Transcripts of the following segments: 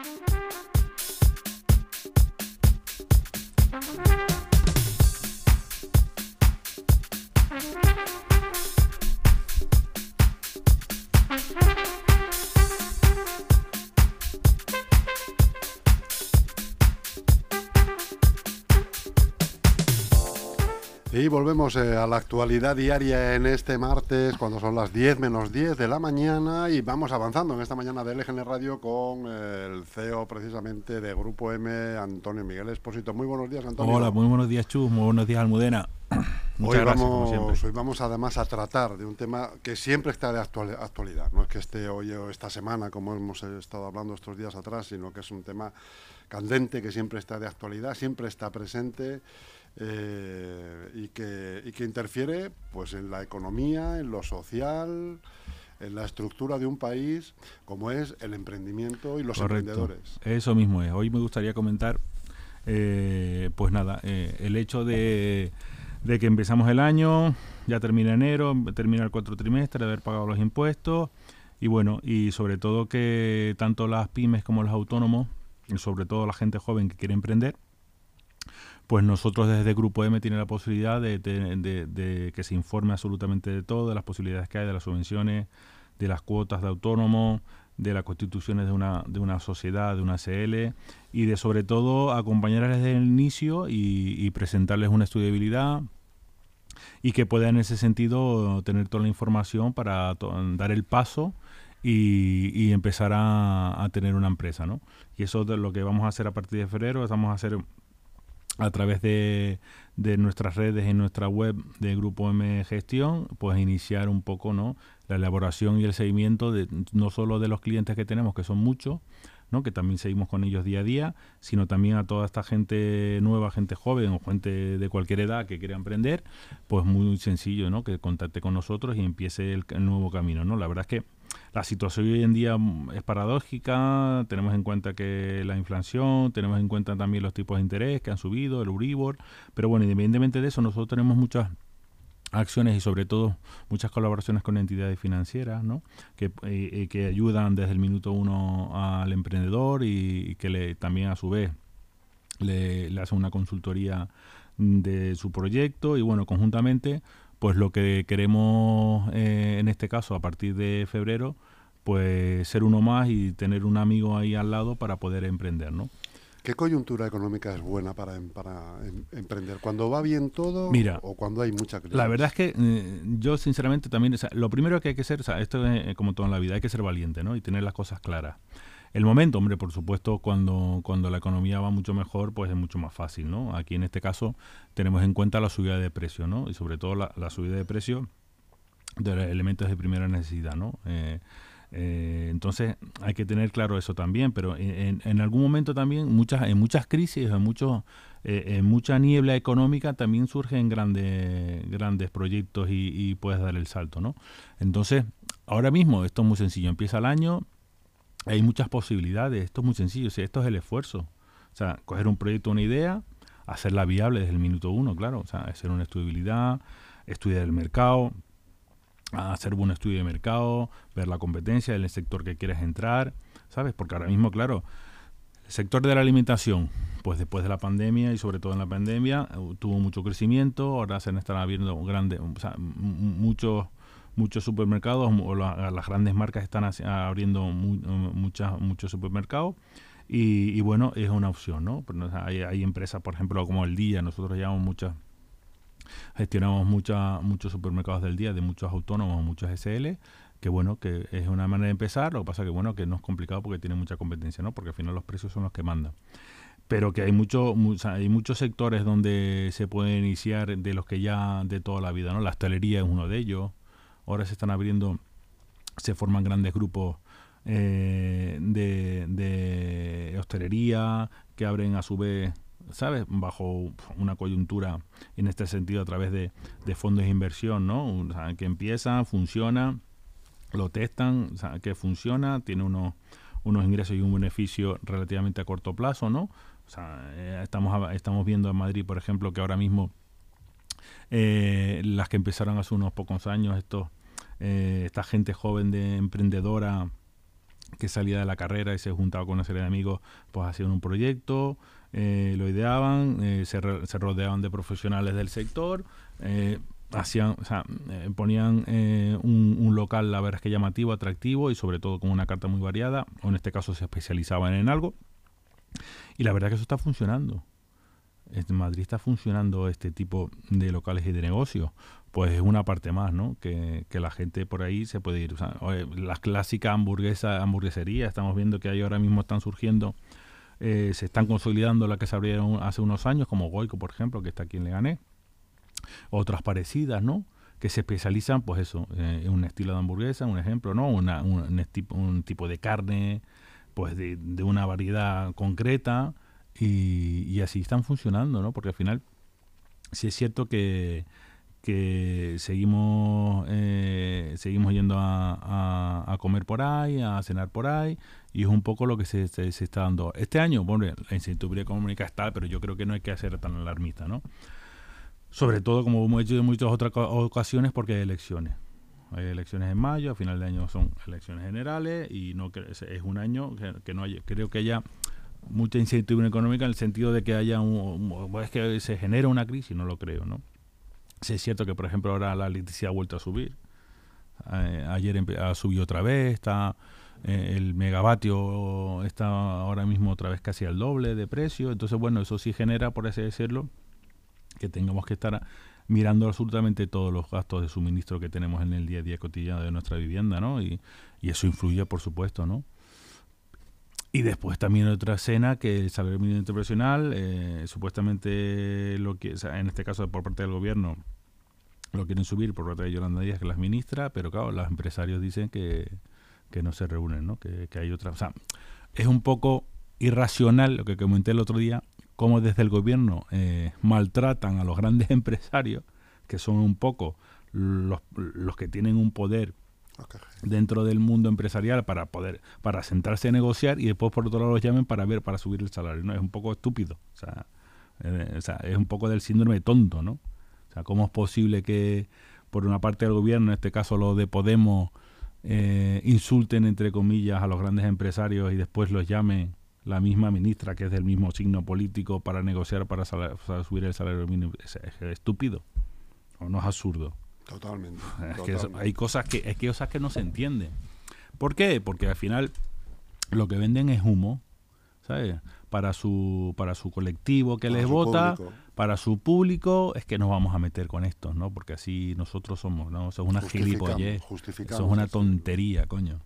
Thank you. Y volvemos eh, a la actualidad diaria en este martes, cuando son las 10 menos 10 de la mañana, y vamos avanzando en esta mañana de LGN Radio con eh, el CEO precisamente de Grupo M, Antonio Miguel Espósito. Muy buenos días, Antonio. Hola, muy buenos días, Chus, muy buenos días, Almudena. Muchas hoy, gracias, vamos, hoy vamos además a tratar de un tema que siempre está de actualidad. No es que esté hoy o esta semana, como hemos estado hablando estos días atrás, sino que es un tema candente que siempre está de actualidad, siempre está presente eh, y, que, y que interfiere pues, en la economía, en lo social, en la estructura de un país, como es el emprendimiento y los emprendedores. Eso mismo es. Hoy me gustaría comentar, eh, pues nada, eh, el hecho de, de, que empezamos el año, ya termina enero, termina el cuatro trimestre, de haber pagado los impuestos, y bueno, y sobre todo que tanto las pymes como los autónomos, y sobre todo la gente joven que quiere emprender, pues nosotros desde Grupo M tiene la posibilidad de, que se informe absolutamente de todo, de las posibilidades que hay, de las subvenciones, de las cuotas de autónomo, de las constituciones de una, de una sociedad, de una CL, y de sobre todo acompañarles desde el inicio y, presentarles una estudiabilidad y que pueda en ese sentido tener toda la información para dar el paso y, empezar a, a, tener una empresa, ¿no? Y eso es lo que vamos a hacer a partir de febrero, vamos a hacer a través de, de, nuestras redes y nuestra web de Grupo M Gestión, pues iniciar un poco ¿no? la elaboración y el seguimiento de no solo de los clientes que tenemos, que son muchos, ¿no? que también seguimos con ellos día a día, sino también a toda esta gente nueva, gente joven o gente de cualquier edad que quiera emprender, pues muy sencillo, ¿no? que contacte con nosotros y empiece el, el nuevo camino. ¿no? La verdad es que la situación hoy en día mm, es paradójica, tenemos en cuenta que la inflación, tenemos en cuenta también los tipos de interés que han subido, el Uribor, pero bueno, independientemente de eso, nosotros tenemos muchas acciones y sobre todo muchas colaboraciones con entidades financieras ¿no? que, eh, eh, que ayudan desde el minuto uno al emprendedor y, que le, también a su vez le, le hacen una consultoría de su proyecto. Y bueno, conjuntamente pues lo que queremos eh, en este caso a partir de febrero, pues ser uno más y tener un amigo ahí al lado para poder emprender, ¿no? ¿Qué coyuntura económica es buena para, para em, emprender? ¿Cuando va bien todo o cuando hay mucha crisis? La verdad es que eh, yo sinceramente también, lo primero que hay que ser, esto es como todo en la vida, hay que ser valiente ¿no? y tener las cosas claras. El momento, hombre, por supuesto, cuando, cuando la economía va mucho mejor, pues es mucho más fácil, ¿no? Aquí en este caso tenemos en cuenta la subida de precio, ¿no? Y sobre todo la, subida de precio de elementos de primera necesidad, ¿no? Eh, eh, entonces hay que tener claro eso también, pero en, en, algún momento también muchas, en muchas crisis, en muchos, eh, en mucha niebla económica también surgen grandes, grandes proyectos y, y, puedes dar el salto, ¿no? Entonces ahora mismo esto es muy sencillo, empieza el año, hay muchas posibilidades. Esto es muy sencillo. esto es el esfuerzo. O sea, coger un proyecto, una idea, hacerla viable desde el minuto uno, claro. O sea, hacer una estudiabilidad, estudiar el mercado, hacer un estudio de mercado, ver la competencia del sector que quieres entrar, ¿sabes? Porque ahora mismo, claro, el sector de la alimentación, pues después de la pandemia y sobre todo en la pandemia, eh, tuvo mucho crecimiento, ahora se están abriendo grandes, o sea, muchos muchos supermercados o las grandes marcas están abriendo muchas, muchos supermercados. Y, bueno, es una opción, ¿no? Hay, hay, empresas, por ejemplo, como el Día, nosotros llevamos muchas, gestionamos muchas, muchos supermercados del día de muchos autónomos, muchos SL, que bueno, que es una manera de empezar, lo que pasa que bueno, que no es complicado porque tiene mucha competencia, ¿no? Porque al final los precios son los que mandan. Pero que hay mucho, hay muchos sectores donde se puede iniciar de los que ya de toda la vida, ¿no? La hostelería es uno de ellos, Ahora se están abriendo, se forman grandes grupos eh, de, hostelería que abren a su vez, ¿sabes? Bajo una coyuntura en este sentido a través de, fondos de inversión, ¿no? que empiezan, funciona, lo testan, que funciona, tiene unos, unos ingresos y un beneficio relativamente a corto plazo, ¿no? O sea, eh, estamos, estamos viendo en Madrid, por ejemplo, que ahora mismo eh, las que empezaron hace unos pocos años, estos eh, esta gente joven de emprendedora que salía de la carrera y se juntaba con una serie de amigos, pues hacían un proyecto, eh, lo ideaban, eh, se, rodeaban de profesionales del sector, eh, hacían, o sea, ponían un, un, local, la verdad es que llamativo, atractivo y sobre todo con una carta muy variada, o en este caso se especializaban en algo. Y la verdad es que eso está funcionando. En Madrid está funcionando este tipo de locales y de negocios pues es una parte más, ¿no? Que, la gente por ahí se puede ir. O las clásicas hamburguesas, hamburgueserías, estamos viendo que ahí ahora mismo están surgiendo, eh, se están consolidando las que se abrieron hace unos años, como Goico, por ejemplo, que está aquí en Leganés. Otras parecidas, ¿no? Que se especializan, pues eso, eh, en un estilo de hamburguesa, un ejemplo, ¿no? Una, un, un, tipo de carne, pues de, de una variedad concreta y, y así están funcionando, ¿no? Porque al final, sí es cierto que que seguimos eh, seguimos yendo a, comer por ahí, a cenar por ahí, y es un poco lo que se, se, está dando. Este año, bueno, la incertidumbre económica está, pero yo creo que no hay que hacer tan alarmista, ¿no? Sobre todo, como hemos hecho en muchas otras ocasiones, porque hay elecciones. Hay elecciones en mayo, a final de año son elecciones generales, y no es un año que, no hay, creo que haya mucha incertidumbre económica en el sentido de que haya un, es que se genera una crisis, no lo creo, ¿no? Sí es cierto que, por ejemplo, ahora la electricidad ha vuelto a subir. Eh, ayer ha subido otra vez, está eh, el megavatio está ahora mismo otra vez casi al doble de precio. Entonces, bueno, eso sí genera, por así decirlo, que tengamos que estar mirando absolutamente todos los gastos de suministro que tenemos en el día a día cotidiano de nuestra vivienda, ¿no? Y, eso influye, por supuesto, ¿no? Y después también otra escena que el salario mínimo internacional, eh, supuestamente lo que, en este caso por parte del gobierno, lo quieren subir por parte de Yolanda Díaz, que las ministra, pero claro, los empresarios dicen que, no se reúnen, ¿no? Que, hay otra. O sea, es un poco irracional lo que comenté el otro día, cómo desde el gobierno eh, maltratan a los grandes empresarios, que son un poco los, los que tienen un poder dentro del mundo empresarial para poder para sentarse a negociar y después por otro lado los llamen para ver para subir el salario no es un poco estúpido o sea, eh, es un poco del síndrome tonto no o sea cómo es posible que por una parte del gobierno en este caso lo de Podemos eh, insulten entre comillas a los grandes empresarios y después los llamen la misma ministra que es del mismo signo político para negociar para, subir el salario mínimo es estúpido o no es absurdo Totalmente. Es que hay cosas que, es que cosas que no se entienden. ¿Por qué? Porque al final lo que venden es humo, ¿sabes? Para su, para su colectivo que les vota, para su público, es que nos vamos a meter con esto, ¿no? Porque así nosotros somos, ¿no? Eso es una gilipollez. Eso es una tontería, coño.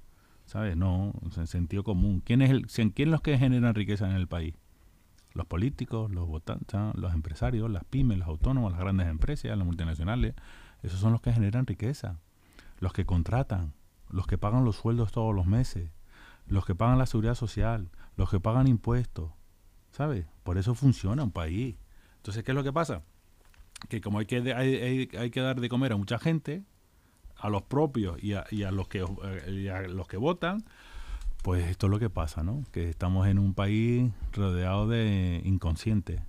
¿Sabes? No, en sentido común. ¿Quién es el, quién los que generan riqueza en el país? Los políticos, los votantes, los empresarios, las pymes, los autónomos, las grandes empresas, las multinacionales, esos son los que generan riqueza, los que contratan, los que pagan los sueldos todos los meses, los que pagan la seguridad social, los que pagan impuestos, ¿sabes? Por eso funciona un país. Entonces, ¿qué es lo que pasa? Que como hay que, hay, hay, que dar de comer a mucha gente, a los propios y a, y a los que a los que votan, pues esto es lo que pasa, ¿no? Que estamos en un país rodeado de inconscientes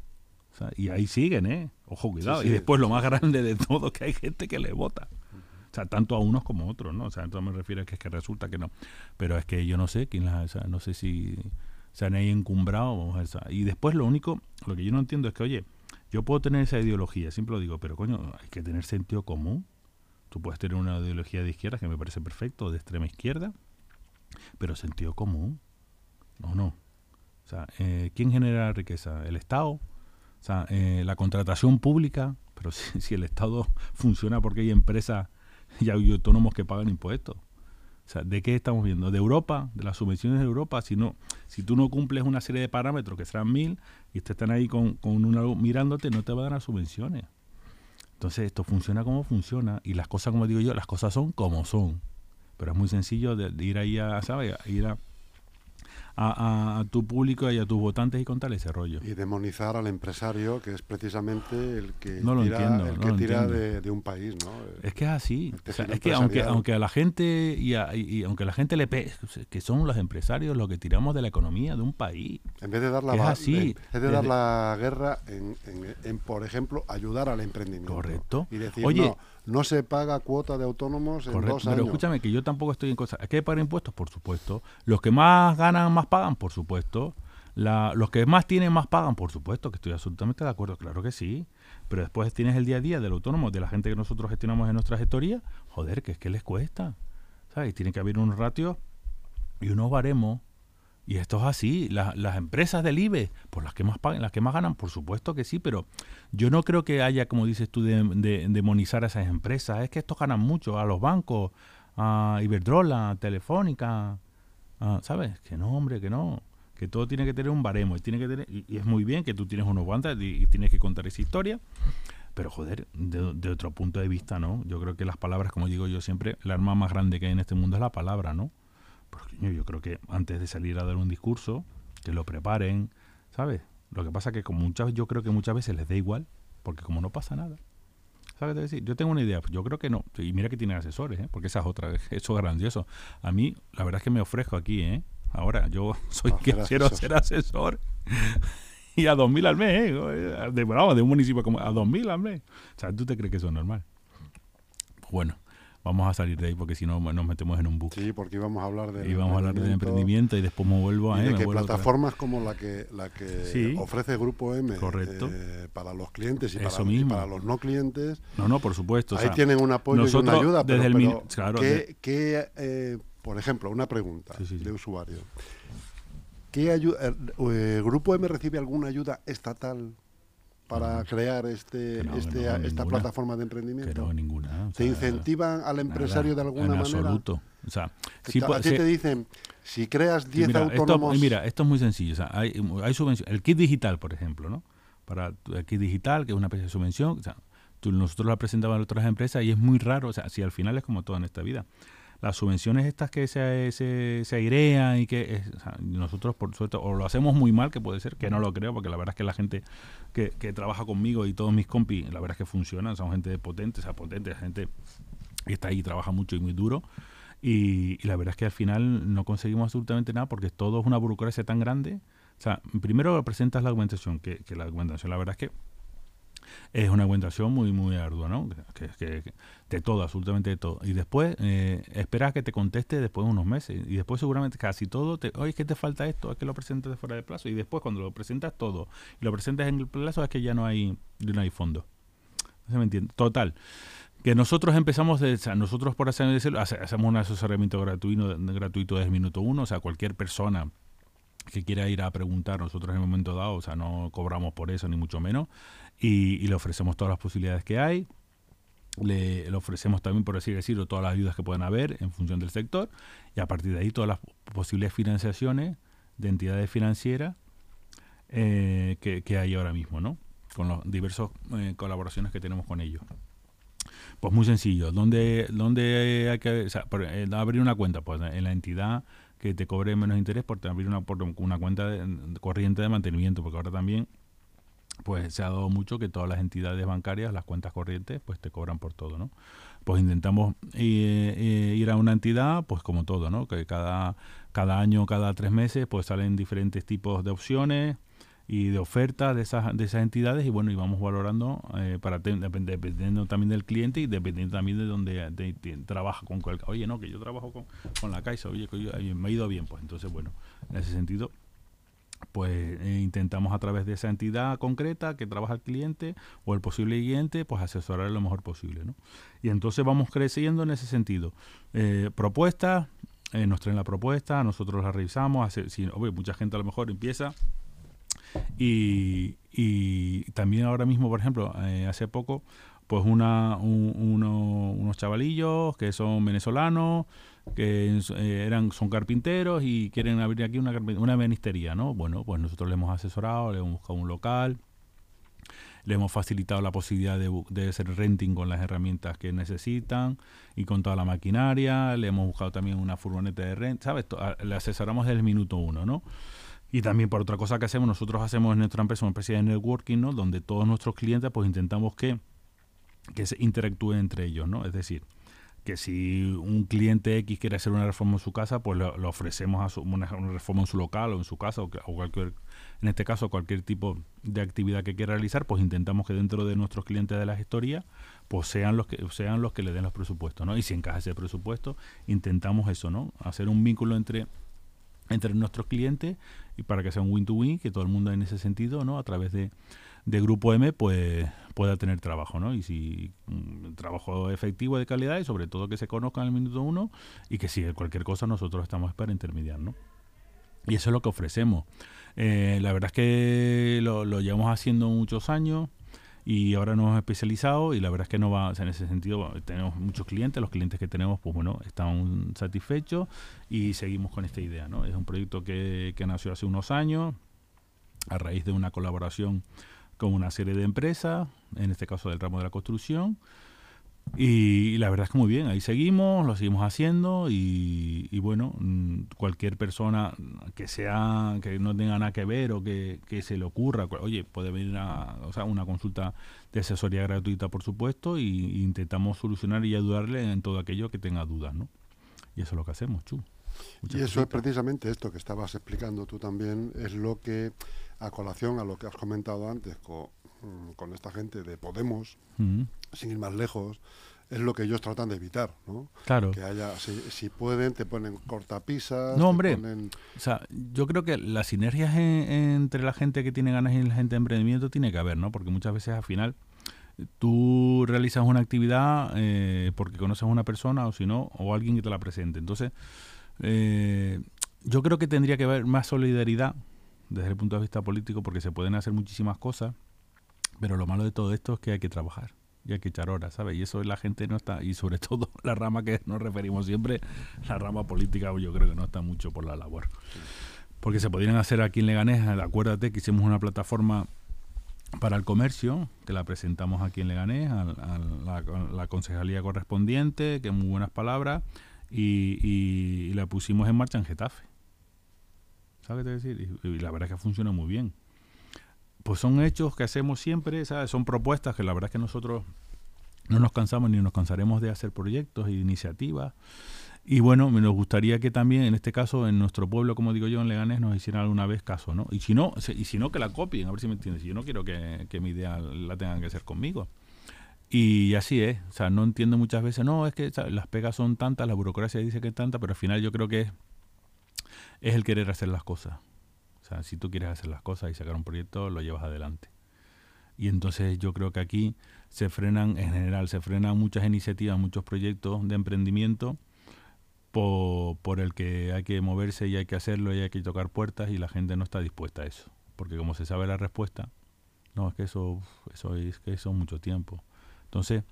y ahí siguen, ¿eh? Ojo, cuidado. Y después lo más grande de todo, que hay gente que le vota. O sea, tanto a unos como a otros, ¿no? O sea, entonces me refiero a que es que resulta que no. Pero es que yo no sé quién las, o sea, no sé si se han ahí encumbrado. O sea, y después lo único, lo que yo no entiendo es que, oye, yo puedo tener esa ideología, siempre lo digo, pero coño, hay que tener sentido común. Tú puedes tener una ideología de izquierda que me parece perfecto, de extrema izquierda, pero sentido común. No, no. O sea, eh, ¿quién genera la riqueza? ¿El Estado? O sea, eh, la contratación pública, pero si, el Estado funciona porque hay empresas y hay autónomos que pagan impuestos. O sea, ¿de qué estamos viendo? ¿De Europa? ¿De las subvenciones de Europa? Si no, si tú no cumples una serie de parámetros que serán mil y te están ahí con, con mirándote, no te van a dar subvenciones. Entonces esto funciona como funciona y las cosas, como digo yo, las cosas son como son. Pero es muy sencillo de, ir ahí a, ¿sabes? ir a, a, tu público y a tus votantes y contarles ese rollo. Y demonizar al empresario, que es precisamente el que no lo tira, entiendo, el no que lo tira de, un país. ¿no? Es que es así. O sea, es que aunque, aunque a la gente y, a- y- aunque la gente le pe que son los empresarios los que tiramos de la economía de un país. En vez de dar la, así, en vez de dar la guerra en, en- por ejemplo, ayudar al emprendimiento. Correcto. Y decir, Oye, no, no se paga cuota de autónomos en Correcto, dos pero años. escúchame que yo tampoco estoy en cosas. ¿Hay que pagar impuestos? Por supuesto. Los que más ganan, más pagan, por supuesto. La- los que más tienen, más pagan, por supuesto, que estoy absolutamente de acuerdo, claro que sí. Pero después tienes el día a día del autónomo, de la gente que nosotros gestionamos en nuestra gestoría, joder, que es que les cuesta. ¿Sabes? Tiene que haber un ratio y unos baremos. Y esto es así. La- las empresas del IBE, por las que más pagan, las que más ganan, por supuesto que sí, pero yo no creo que haya, como dices tú, de, de- demonizar a esas empresas. Es que estos ganan mucho, a los bancos, a Iberdrola, Telefónica, a- ¿sabes? Que no, hombre, que no. Que todo tiene que tener un baremo y tiene que tener, y, es muy bien que tú tienes unos guantes y, tienes que contar esa historia, pero joder, de, otro punto de vista, ¿no? Yo creo que las palabras, como digo yo siempre, la arma más grande que hay en este mundo es la palabra, ¿no? Porque yo creo que antes de salir a dar un discurso, que lo preparen, ¿sabes? Lo que pasa que como muchas yo creo que muchas veces les da igual, porque como no pasa nada. ¿Sabes qué te decir? Yo tengo una idea, yo creo que no. Y mira que tienen asesores, ¿eh? porque esa es otra, eso es grandioso. A mí, la verdad es que me ofrezco aquí, ¿eh? Ahora, yo soy que ser quiero asesor. ser asesor. y a 2.000 al mes, ¿eh? De, bravo, de un municipio como a 2.000 al mes. O sea, ¿tú te crees que eso es normal? Bueno, vamos a salir de ahí porque si no nos metemos en un bucle. Sí, porque íbamos a hablar de y vamos a hablar del emprendimiento y después me vuelvo a... y de que plataformas como la que la que Sí. ofrece Grupo M Correcto. eh, para los clientes y Eso para, y mismo. para los no clientes No, no, por supuesto. o ahí sea, tienen un apoyo y una ayuda pero, desde el pero claro, ¿qué- de- qué, eh, por ejemplo una pregunta Sí, sí, sí. de usuario ¿qué ayuda eh, Grupo M recibe alguna ayuda estatal para crear este, no, este no, esta ninguna. plataforma de que emprendimiento no, ninguna. o te sea, incentivan al empresario nada, de alguna en manera absoluto. O sea, puede a ti te dicen si creas 10 mira, autónomos Esto, mira, esto es muy sencillo. O sea, hay, hay subvención. El kit digital, por ejemplo, ¿no? Para el kit digital, que es una especie de subvención, o sea, tú- nosotros la presentamos a otras empresas y es muy raro. O sea, si al final es como todo en esta vida. Las subvenciones estas que se, se, se airean y que es- o sea, nosotros, por suerte, o lo hacemos muy mal, que puede ser, que no lo creo, porque la verdad es que la gente que, trabaja conmigo y todos mis compis, la verdad es que funcionan, son gente potente, o sea, potente, gente que está ahí trabaja mucho y muy duro. Y, y la verdad es que al final no conseguimos absolutamente nada porque todo es una burocracia tan grande. O sea, primero presentas la documentación, que, que la documentación, la verdad es que es una documentación muy, muy ardua, ¿no? Que, que- de todo, absolutamente de todo. Y después eh, esperas que te conteste después de unos meses. Y después seguramente casi todo, te, oye, es que te falta esto, es que lo presentas de fuera de plazo. Y después cuando lo presentas todo y lo presentas en el plazo es que ya no hay, no hay fondo. No se me entiende. Total. Que nosotros empezamos, de, nosotros por así decirlo, hace- hacemos un asesoramiento gratuito, gratuito desde minuto uno, o sea, cualquier persona que quiera ir a preguntar, nosotros en el momento dado, o sea, no cobramos por eso ni mucho menos, y, y le ofrecemos todas las posibilidades que hay, le, ofrecemos también, por así decirlo, todas las ayudas que puedan haber en función del sector, y a partir de ahí todas las posibles financiaciones de entidades financieras eh, que, hay ahora mismo, ¿no? Con las diversas eh, colaboraciones que tenemos con ellos. Pues muy sencillo. ¿Dónde, dónde hay que o eh, abrir una cuenta? Pues en la entidad que te cobre menos interés por abrir una, por una cuenta de- corriente de mantenimiento, porque ahora también pues se ha dado mucho que todas las entidades bancarias, las cuentas corrientes, pues te cobran por todo, ¿no? Pues intentamos eh, eh, ir a una entidad, pues como todo, ¿no? Que cada, cada año, cada tres meses, pues salen diferentes tipos de opciones y de ofertas de esas, de esas entidades y bueno, y vamos valorando eh, para dependiendo también del cliente y dependiendo también de donde de- de- trabaja con cual, oye no que yo trabajo con, con la Caixa oye que yo- me ha ido bien pues entonces bueno en ese sentido pues eh, intentamos a través de esa entidad concreta que trabaja el cliente o el posible cliente, pues asesorar lo mejor posible. ¿no? Y entonces vamos creciendo en ese sentido. Eh, propuestas, eh, nos traen la propuesta, nosotros la revisamos, hace, si, obvio, mucha gente a lo mejor empieza y, y también ahora mismo, por ejemplo, hace poco, pues una, un- uno- unos chavalillos que son venezolanos, que eh, eran son carpinteros y quieren abrir aquí una, una ¿no? Bueno, pues nosotros le hemos asesorado, le hemos buscado un local, le hemos facilitado la posibilidad de, de, hacer renting con las herramientas que necesitan y con toda la maquinaria, le hemos buscado también una furgoneta de rent, ¿sabes? Le asesoramos desde el minuto uno, ¿no? Y también por otra cosa que hacemos, nosotros hacemos en nuestra empresa una especie de networking, ¿no? Donde todos nuestros clientes pues intentamos que, que se interactúen entre ellos, ¿no? Es decir, que si un cliente X quiere hacer una reforma en su casa, pues le, ofrecemos a una, reforma en su local o en su casa o, cualquier, en este caso cualquier tipo de actividad que quiera realizar, pues intentamos que dentro de nuestros clientes de la gestoría, pues sean los que sean los que le den los presupuestos, ¿no? Y si encaja ese presupuesto, intentamos eso, ¿no? Hacer un vínculo entre entre nuestros clientes y para que sea un win-to-win, que todo el mundo en ese sentido, ¿no? A través de de Grupo M pues pueda tener trabajo, ¿no? Y si un trabajo efectivo de calidad y sobre todo que se conozca en el minuto uno y que si cualquier cosa nosotros estamos para intermediar, ¿no? Y eso es lo que ofrecemos. Eh, la verdad es que lo, llevamos haciendo muchos años y ahora nos hemos especializado y la verdad es que no va, en ese sentido tenemos muchos clientes, los clientes que tenemos pues bueno, están satisfechos y seguimos con esta idea, ¿no? Es un proyecto que, que nació hace unos años a raíz de una colaboración con una serie de empresas, en este caso del ramo de la construcción. Y, la verdad es que muy bien, ahí seguimos, lo seguimos haciendo y, bueno, mm, cualquier persona que sea que no tenga nada que ver o que, se le ocurra, oye, puede venir a o sea, una consulta de asesoría gratuita, por supuesto, y, intentamos solucionar y ayudarle en todo aquello que tenga dudas, ¿no? Y eso es lo que hacemos, Chu. Y eso es precisamente esto que estabas explicando tú también, es lo que a colación a lo que has comentado antes con, mm, esta gente de Podemos, sin ir más lejos, es lo que ellos tratan de evitar, ¿no? Claro. Que haya, si, pueden, te ponen cortapisas. No, hombre. O sea, yo creo que las sinergias entre la gente que tiene ganas y la gente de emprendimiento tiene que haber, ¿no? Porque muchas veces al final tú realizas una actividad eh, porque conoces a una persona o si no, o alguien que te la presente. Entonces, eh, yo creo que tendría que haber más solidaridad desde el punto de vista político porque se pueden hacer muchísimas cosas, pero lo malo de todo esto es que hay que trabajar y hay que echar horas, ¿sabes? Y eso la gente no está, y sobre todo la rama que nos referimos siempre, la rama política, yo creo que no está mucho por la labor. Porque se podrían hacer aquí en Leganés, acuérdate que hicimos una plataforma para el comercio, que la presentamos aquí en Leganés, a, la, concejalía correspondiente, que muy buenas palabras, y, y la pusimos en marcha en Getafe. ¿Sabes qué decir? Y, la verdad es que funciona muy bien. Pues son hechos que hacemos siempre, ¿sabes? Son propuestas que la verdad es que nosotros no nos cansamos ni nos cansaremos de hacer proyectos e iniciativas. Y bueno, me nos gustaría que también, en este caso, en nuestro pueblo, como digo yo, en Leganés, nos hicieran alguna vez caso, ¿no? Y si no, y si no que la copien, a ver si me entiendes. Yo no quiero que, mi idea la tengan que hacer conmigo. Y así es. O sea, no entiendo muchas veces, no, es que las pegas son tantas, la burocracia dice que es tanta, pero al final yo creo que es el querer hacer las cosas. O sea, si tú quieres hacer las cosas y sacar un proyecto, lo llevas adelante. Y entonces yo creo que aquí se frenan, en general, se frenan muchas iniciativas, muchos proyectos de emprendimiento por, el que hay que moverse y hay que hacerlo y hay que tocar puertas y la gente no está dispuesta a eso. Porque como se sabe la respuesta, no, es que eso, eso es que eso es mucho tiempo. Entonces,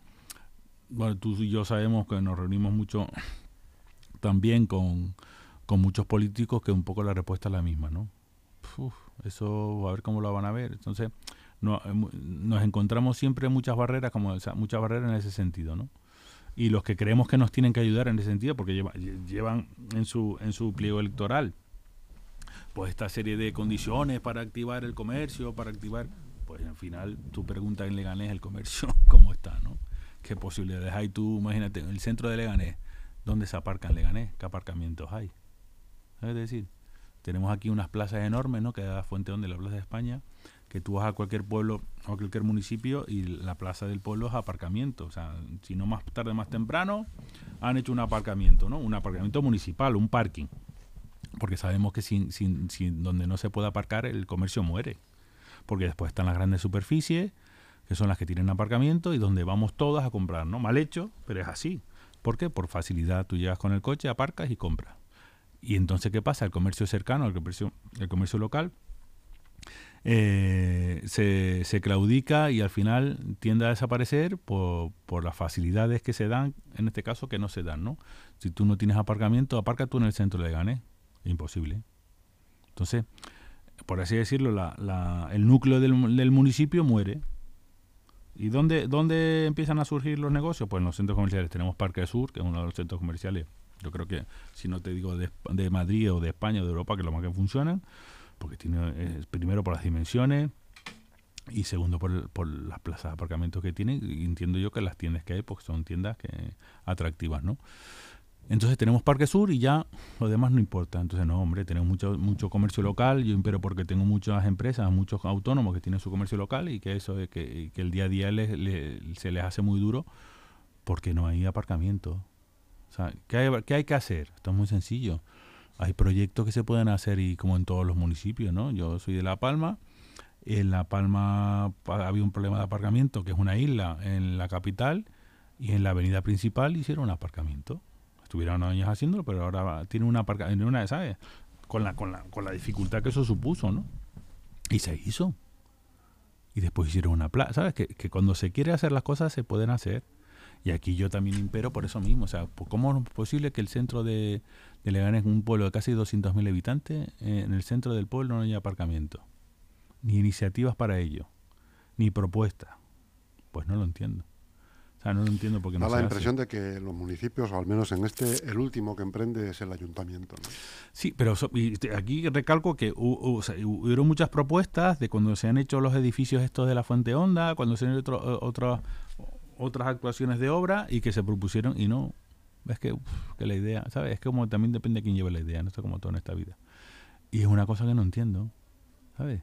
bueno, tú y yo sabemos que nos reunimos mucho también con, con muchos políticos que un poco la respuesta es la misma, ¿no? eso a ver cómo lo van a ver. Entonces, no, eh, nos encontramos siempre muchas barreras, como muchas barreras en ese sentido, ¿no? Y los que creemos que nos tienen que ayudar en ese sentido, porque llevan en su, en su pliego electoral, pues esta serie de condiciones para activar el comercio, para activar, pues al final tu pregunta en Leganés el comercio, ¿cómo está, no? ¿Qué posibilidades hay tú? Imagínate, en el centro de Leganés, ¿dónde se aparcan Leganés? ¿Qué aparcamientos hay? Es decir, tenemos aquí unas plazas enormes, ¿no? Que da Fuente Donde la Plaza de España, que tú vas a cualquier pueblo o cualquier municipio y la plaza del pueblo es aparcamiento. O sea, si no más tarde, más temprano, han hecho un aparcamiento, ¿no? Un aparcamiento municipal, un parking. Porque sabemos que sin, sin, sin donde no se puede aparcar, el comercio muere. Porque después están las grandes superficies, que son las que tienen aparcamiento y donde vamos todas a comprar, ¿no? Mal hecho, pero es así. ¿Por qué? Por facilidad. Tú llegas con el coche, aparcas y compras. Y entonces, ¿qué pasa? El comercio cercano, el comercio, local, eh, se, se, claudica y al final tiende a desaparecer por, por, las facilidades que se dan, en este caso que no se dan, ¿no? Si tú no tienes aparcamiento, aparca tú en el centro de Gané. Imposible. Entonces, por así decirlo, la, la, el núcleo del, municipio muere. ¿Y dónde, dónde empiezan a surgir los negocios? Pues en los centros comerciales. Tenemos Parque Sur, que es uno de los centros comerciales, yo creo que, si no te digo de, de Madrid o de España o de Europa, que lo más que funcionan, porque tiene, primero por las dimensiones, y segundo por, por las plazas de aparcamiento que tienen entiendo yo que las tiendas que hay porque son tiendas que atractivas no entonces tenemos Parque Sur y ya lo demás no importa. Entonces, no, hombre, tenemos mucho, mucho comercio local, yo pero porque tengo muchas empresas, muchos autónomos que tienen su comercio local y que eso es que, que el día a día se les hace muy duro porque no hay aparcamiento. O sea, ¿qué hay, ¿qué hay que hacer? Esto es muy sencillo. Hay proyectos que se pueden hacer y como en todos los municipios, ¿no? Yo soy de La Palma. En La Palma había un problema de aparcamiento, que es una isla en la capital, y en la avenida principal hicieron un aparcamiento estuvieron años haciéndolo, pero ahora tiene una en una, ¿sabes? Con la, con, la, con la dificultad que eso supuso, ¿no? Y se hizo. Y después hicieron una plaza, ¿sabes? Que, que cuando se quiere hacer las cosas se pueden hacer. Y aquí yo también impero por eso mismo. O sea, ¿cómo es posible que el centro de, de Leganés, un pueblo de casi 200.000 habitantes, eh, en el centro del pueblo no haya aparcamiento? Ni iniciativas para ello, ni propuestas. Pues no lo entiendo. O sea, no lo entiendo porque no Da la impresión de que los municipios, o al menos en este, el último que emprende es el ayuntamiento. ¿no? Sí, pero aquí recalco que hubo, muchas propuestas de cuando se han hecho los edificios estos de la Fuente Honda, cuando se han hecho otras otras actuaciones de obra y que se propusieron y no. Es que, que la idea, ¿sabes? Es que como también depende de quién lleve la idea, no está como todo en esta vida. Y es una cosa que no entiendo, ¿sabes?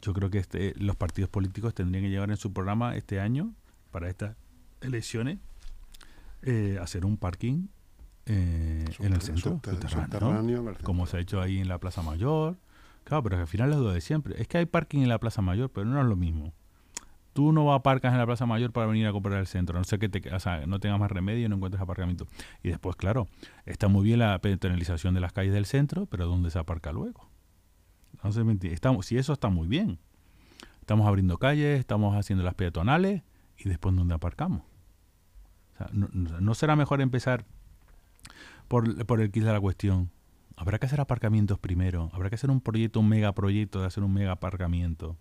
Yo creo que este, los partidos políticos tendrían que llevar en su programa este año, para esta elecciones eh, hacer un parking eh, en el centro, como se ha hecho ahí en la Plaza Mayor. Claro, pero al final es lo de siempre. Es que hay parking en la Plaza Mayor, pero no es lo mismo. Tú no vas a aparcas en la Plaza Mayor para venir a comprar el centro, no sé que te, o sea, no tengas más remedio y no encuentres aparcamiento. Y después, claro, está muy bien la penalización de las calles del centro, pero ¿dónde se aparca luego? Entonces, estamos, si eso está muy bien. Estamos abriendo calles, estamos haciendo las peatonales y después ¿dónde aparcamos? No, será mejor empezar por, por el kit de la cuestión? Habrá que hacer aparcamientos primero. Habrá que hacer un proyecto, un megaproyecto de hacer un mega aparcamiento.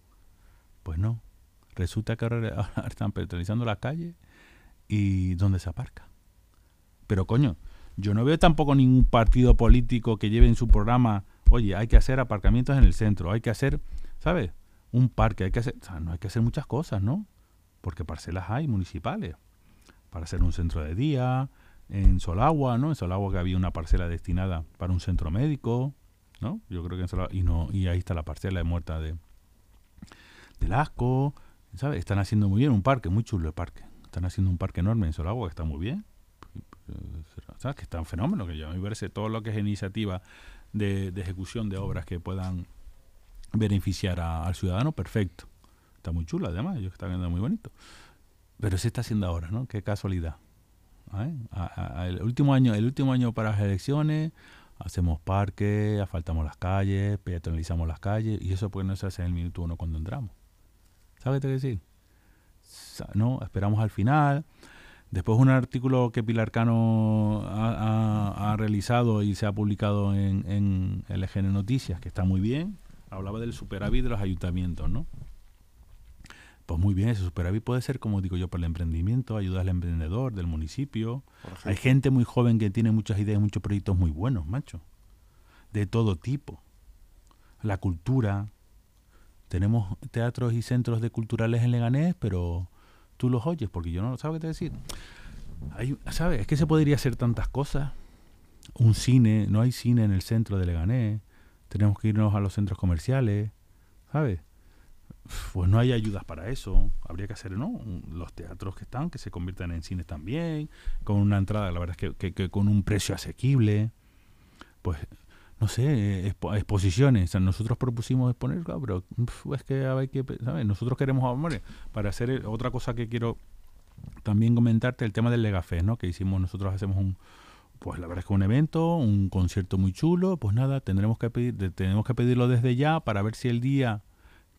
Pues no. Resulta que ahora, están petrolizando la calle y ¿dónde se aparca? Pero coño, yo no veo tampoco ningún partido político que lleve en su programa, oye, hay que hacer aparcamientos en el centro, hay que hacer, ¿sabes? Un parque, hay que hacer, o sea, no hay que hacer muchas cosas, ¿no? Porque parcelas hay municipales para hacer un centro de día, en Solagua, ¿no? En Solagua que había una parcela destinada para un centro médico, ¿no? Yo creo que en Solagua, y no y ahí está la parcela de muerta de ¿sabes? Están haciendo muy bien un parque, muy chulo el parque. Están haciendo un parque enorme en Solagua que está muy bien. ¿Sabes? Que está un fenómeno que yo a mí parece todo lo que es iniciativa de, ejecución de obras que puedan beneficiar al ciudadano, perfecto. Está muy chulo además, yo que está viendo muy bonito. Pero se está haciendo ahora, ¿no? Qué casualidad. ¿eh? el último año, el último año para las elecciones, hacemos parques, asfaltamos las calles, peatonalizamos las calles, y eso pues no se hace en el minuto uno cuando entramos. ¿Sabes qué decir? No, esperamos al final. Después un artículo que Pilar Cano ha, realizado y se ha publicado en, en LGN Noticias, que está muy bien, hablaba del superávit de los ayuntamientos, ¿no? Pues muy bien, ese superávit puede ser, como digo yo, para el emprendimiento, ayudar al emprendedor del municipio. Hay gente muy joven que tiene muchas ideas, muchos proyectos muy buenos, macho. De todo tipo. La cultura. Tenemos teatros y centros de culturales en Leganés, pero tú los oyes, porque yo no sabes qué te decir. Hay, ¿Sabes? Es que se podría hacer tantas cosas. Un cine, no hay cine en el centro de Leganés. Tenemos que irnos a los centros comerciales, ¿sabes? Pues no hay ayudas para eso. Habría que hacer, ¿no? Los teatros que están, que se conviertan en cines también, con una entrada, la verdad es que, con un precio asequible. Pues, no sé, exposiciones. nosotros propusimos exponer, pero es que hay que, ¿sabes? Nosotros queremos, amor, para hacer otra cosa que quiero también comentarte, el tema del Legafé, ¿no? Que hicimos, nosotros hacemos un, pues la verdad es que un evento, un concierto muy chulo, pues nada, tendremos que pedir, tenemos que pedirlo desde ya para ver si el día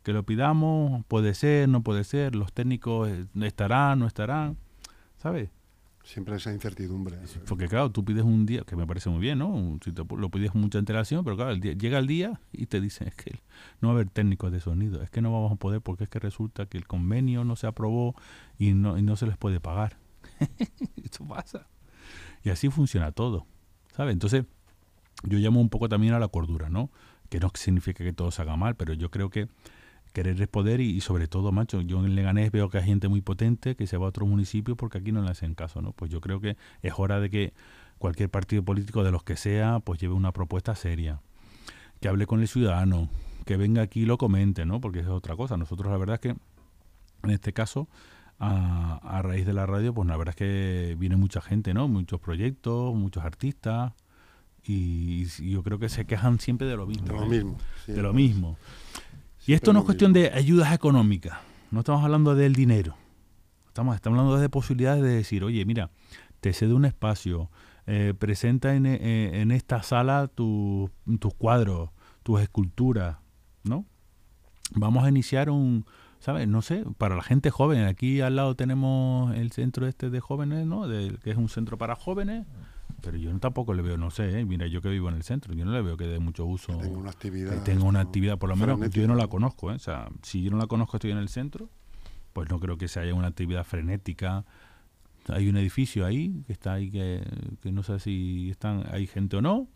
que lo pidamos, puede ser, no puede ser, los técnicos eh, estarán, no estarán, ¿sabes? Siempre esa incertidumbre. Porque claro, tú pides un día, que me parece muy bien, ¿no? Si lo pides con mucha antelación, pero claro, llega el día y te dicen, es que no va a haber técnicos de sonido, es que no vamos a poder porque es que resulta que el convenio no se aprobó y no, y no se les puede pagar. Esto pasa. Y así funciona todo, ¿sabes? Entonces, yo llamo un poco también a la cordura, ¿no? Que no significa que todo se haga mal, pero yo creo que querer es poder y, sobre todo, macho, yo en Leganés veo que hay gente muy potente que se va a otro municipio porque aquí no le hacen caso, ¿no? Pues yo creo que es hora de que cualquier partido político de los que sea, pues lleve una propuesta seria, que hable con el ciudadano, que venga aquí y lo comente, ¿no? Porque es otra cosa. Nosotros la verdad es que en este caso, a, a raíz de la radio, pues la verdad es que viene mucha gente, ¿no? Muchos proyectos, muchos artistas, y, yo creo que se quejan siempre de lo mismo. De lo ¿eh? mismo. de lo mismo. Y esto no es cuestión de ayudas económicas, no estamos hablando del dinero, estamos, estamos hablando de posibilidades de decir, oye, mira, te cedo un espacio, eh, presenta en, eh, en, esta sala tus cuadros, tus esculturas, ¿no? Vamos a iniciar un, ¿sabes? No sé, para la gente joven. Aquí al lado tenemos el centro este de jóvenes, ¿no? De, que es un centro para jóvenes. Pero yo tampoco le veo, no sé, ¿eh? mira, yo que vivo en el centro, yo no le veo que dé mucho uso. Que tenga una actividad. Que tenga una actividad, por lo menos yo no la conozco, ¿eh? O sea, si yo no la conozco, estoy en el centro, pues no creo que se haya una actividad frenética. Hay un edificio ahí que está ahí que, que no sé si están hay gente o no.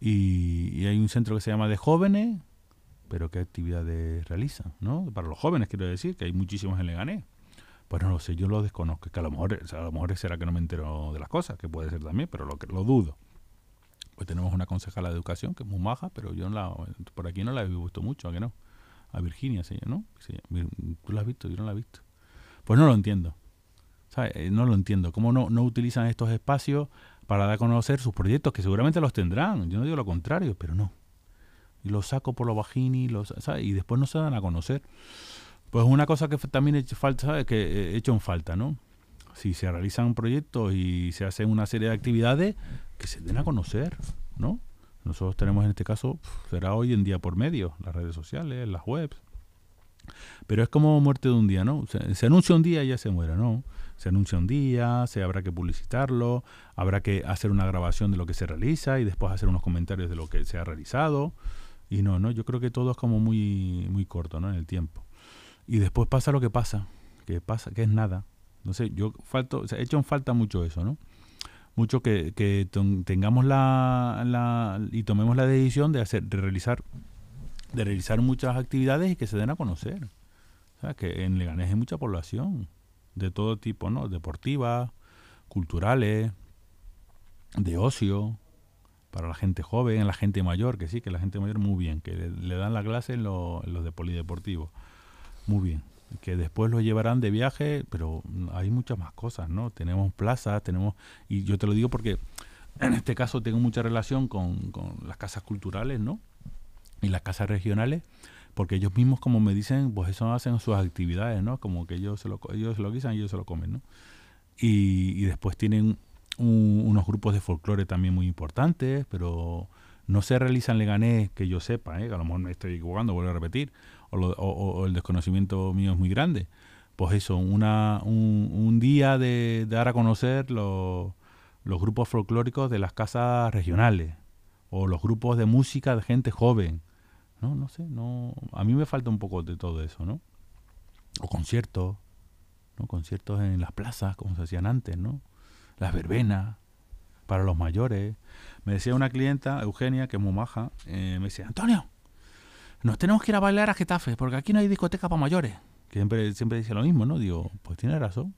Y, y, hay un centro que se llama de jóvenes, pero ¿qué actividades realizan? ¿no? Para los jóvenes, quiero decir, que hay muchísimos en Leganés. Pues no lo sé, yo lo desconozco. Que a lo mejor, a lo mejor será que no me entero de las cosas, que puede ser también, pero lo, lo dudo. Pues tenemos una concejala de educación que es muy maja, pero yo la, por aquí no la he visto mucho, ¿a que no? A Virginia, ¿sí? ¿no? ¿Tú la has visto? Yo no la he visto. Pues no lo entiendo. ¿Sabes? Eh, no lo entiendo. ¿Cómo no, no utilizan estos espacios para dar a conocer sus proyectos? Que seguramente los tendrán. Yo no digo lo contrario, pero no. Y los saco por los bajini, los, ¿sabes? y después no se dan a conocer. Pues una cosa que también he hecho falta, que he hecho en falta, ¿no? Si se realizan proyectos y se hacen una serie de actividades, que se den a conocer, ¿no? Nosotros tenemos en este caso, será hoy en día por medio, las redes sociales, las webs. Pero es como muerte de un día, ¿no? Se, anuncia un día y ya se muere, ¿no? Se anuncia un día, se habrá que publicitarlo, habrá que hacer una grabación de lo que se realiza y después hacer unos comentarios de lo que se ha realizado. Y no, no, yo creo que todo es como muy, muy corto, ¿no? En el tiempo. Y después pasa lo que pasa, que pasa, que es nada. Sé, yo falto, o sea, he hecho en falta mucho eso, ¿no? Mucho que, que tengamos la, la, y tomemos la decisión de hacer, de realizar, de realizar muchas actividades y que se den a conocer. O sea, que en Leganés hay mucha población de todo tipo, ¿no? Deportivas, culturales, de ocio, para la gente joven, la gente mayor, que sí, que la gente mayor muy bien, que le, dan la clase en, en los de polideportivos. Muy bien. Que después lo llevarán de viaje, pero hay muchas más cosas, ¿no? Tenemos plazas, tenemos. Y yo te lo digo porque en este caso tengo mucha relación con, las casas culturales, ¿no? Y las casas regionales, porque ellos mismos, como me dicen, pues eso hacen sus actividades, ¿no? Como que ellos se lo, ellos se lo guisan y ellos se lo comen, ¿no? Y, después tienen unos grupos de folclore también muy importantes, pero no se realizan Leganés, que yo sepa, ¿eh? a lo mejor me estoy equivocando, vuelvo a repetir, o, el desconocimiento mío es muy grande. Pues eso, una, un, día de, dar a conocer los, grupos folclóricos de las casas regionales o los grupos de música de gente joven. No, no sé, no, a mí me falta un poco de todo eso, ¿no? O conciertos, ¿no? Conciertos en las plazas, como se hacían antes, ¿no? Las verbenas, para los mayores. Me decía una clienta, Eugenia, que es muy maja, eh, me decía, Antonio, nos tenemos que ir a bailar a Getafe, porque aquí no hay discoteca para mayores. Que siempre, siempre dice lo mismo, ¿no? Digo, pues tiene razón.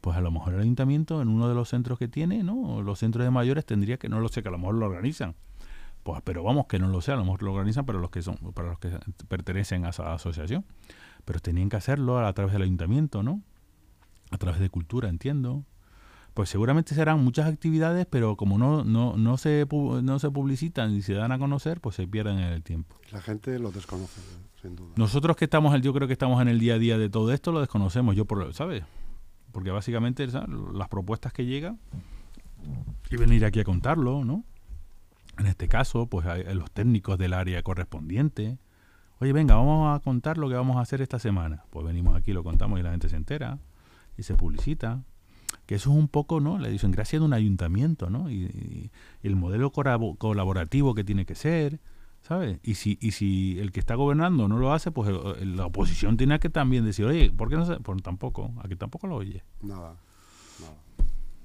Pues a lo mejor el ayuntamiento, en uno de los centros que tiene, ¿no? Los centros de mayores tendría que, no lo sé, que a lo mejor lo organizan. Pues, pero vamos, que no lo sé, a lo mejor lo organizan para los que son, para los que pertenecen a esa asociación. Pero tenían que hacerlo a través del ayuntamiento, ¿no? A través de cultura, entiendo pues seguramente serán muchas actividades, pero como no, no, no, se, no se publicitan y se dan a conocer, pues se pierden en el tiempo. La gente lo desconoce, sin duda. Nosotros que estamos, yo creo que estamos en el día a día de todo esto, lo desconocemos, yo por, ¿sabes? Porque básicamente las propuestas que llegan y venir aquí a contarlo, ¿no? En este caso, pues los técnicos del área correspondiente. Oye, venga, vamos a contar lo que vamos a hacer esta semana. Pues venimos aquí, lo contamos y la gente se entera y se publicita que eso es un poco, ¿no? La idiosincrasia de un ayuntamiento, ¿no? Y, el modelo colaborativo que tiene que ser, ¿sabes? Y si, y si el que está gobernando no lo hace, pues la oposición tiene que también decir, oye, ¿por qué no se...? Pues tampoco, aquí tampoco lo oye. Nada, nada.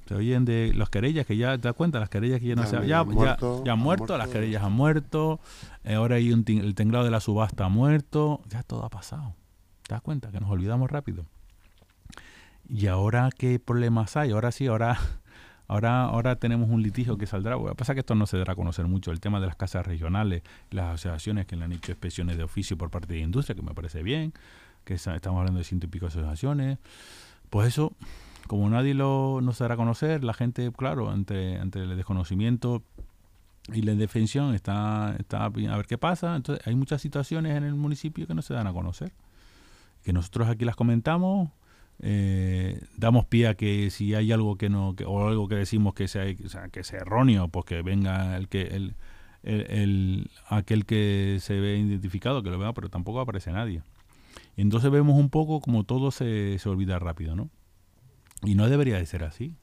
Se oyen de las querellas que ya, ¿te das cuenta? Las querellas que ya no se... Ya, ya, muerto, ya, han muerto, las querellas han muerto, ahora hay un, el tinglado de la subasta ha muerto, ya todo ha pasado. ¿Te das cuenta? Que nos olvidamos rápido. ¿Y ahora qué problemas hay? Ahora sí, ahora, ahora, ahora tenemos un litigio que saldrá. Lo que pasa es que esto no se dará a conocer mucho. El tema de las casas regionales, las asociaciones que le han hecho expresiones de oficio por parte de industria, que me parece bien, que estamos hablando de ciento y pico asociaciones. Pues eso, como nadie lo no se dará a conocer, la gente, claro, entre, entre el desconocimiento y la indefensión está, está a ver qué pasa. Entonces, hay muchas situaciones en el municipio que no se dan a conocer. Que nosotros aquí las comentamos eh, damos pie a que si hay algo que no o algo que decimos que sea, que sea erróneo pues que venga el que el, el, aquel que se ve identificado que lo vea pero tampoco aparece nadie. Y entonces vemos un poco como todo se, se olvida rápido no y no debería de ser así.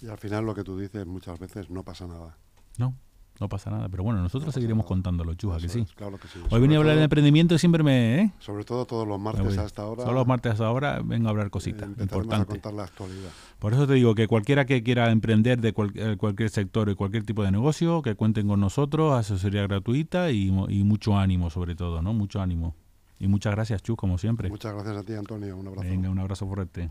Y al final lo que tú dices muchas veces no pasa nada. No no pasa nada. Pero bueno, nosotros seguiremos contándolo, Chuja, que sí. claro que sí. Hoy venía a hablar de emprendimiento y siempre me... ¿eh? Sobre todo todos los martes hasta ahora. Solo los martes hasta ahora vengo a hablar cositas importantes. a contar la actualidad. Por eso te digo que cualquiera que quiera emprender de eh, cualquier sector y cualquier tipo de negocio, que cuenten con nosotros, asesoría gratuita y, y mucho ánimo sobre todo, ¿no? Mucho ánimo. Y muchas gracias, Chus, como siempre. Muchas gracias a ti, Antonio. Un abrazo. Venga, un abrazo fuerte.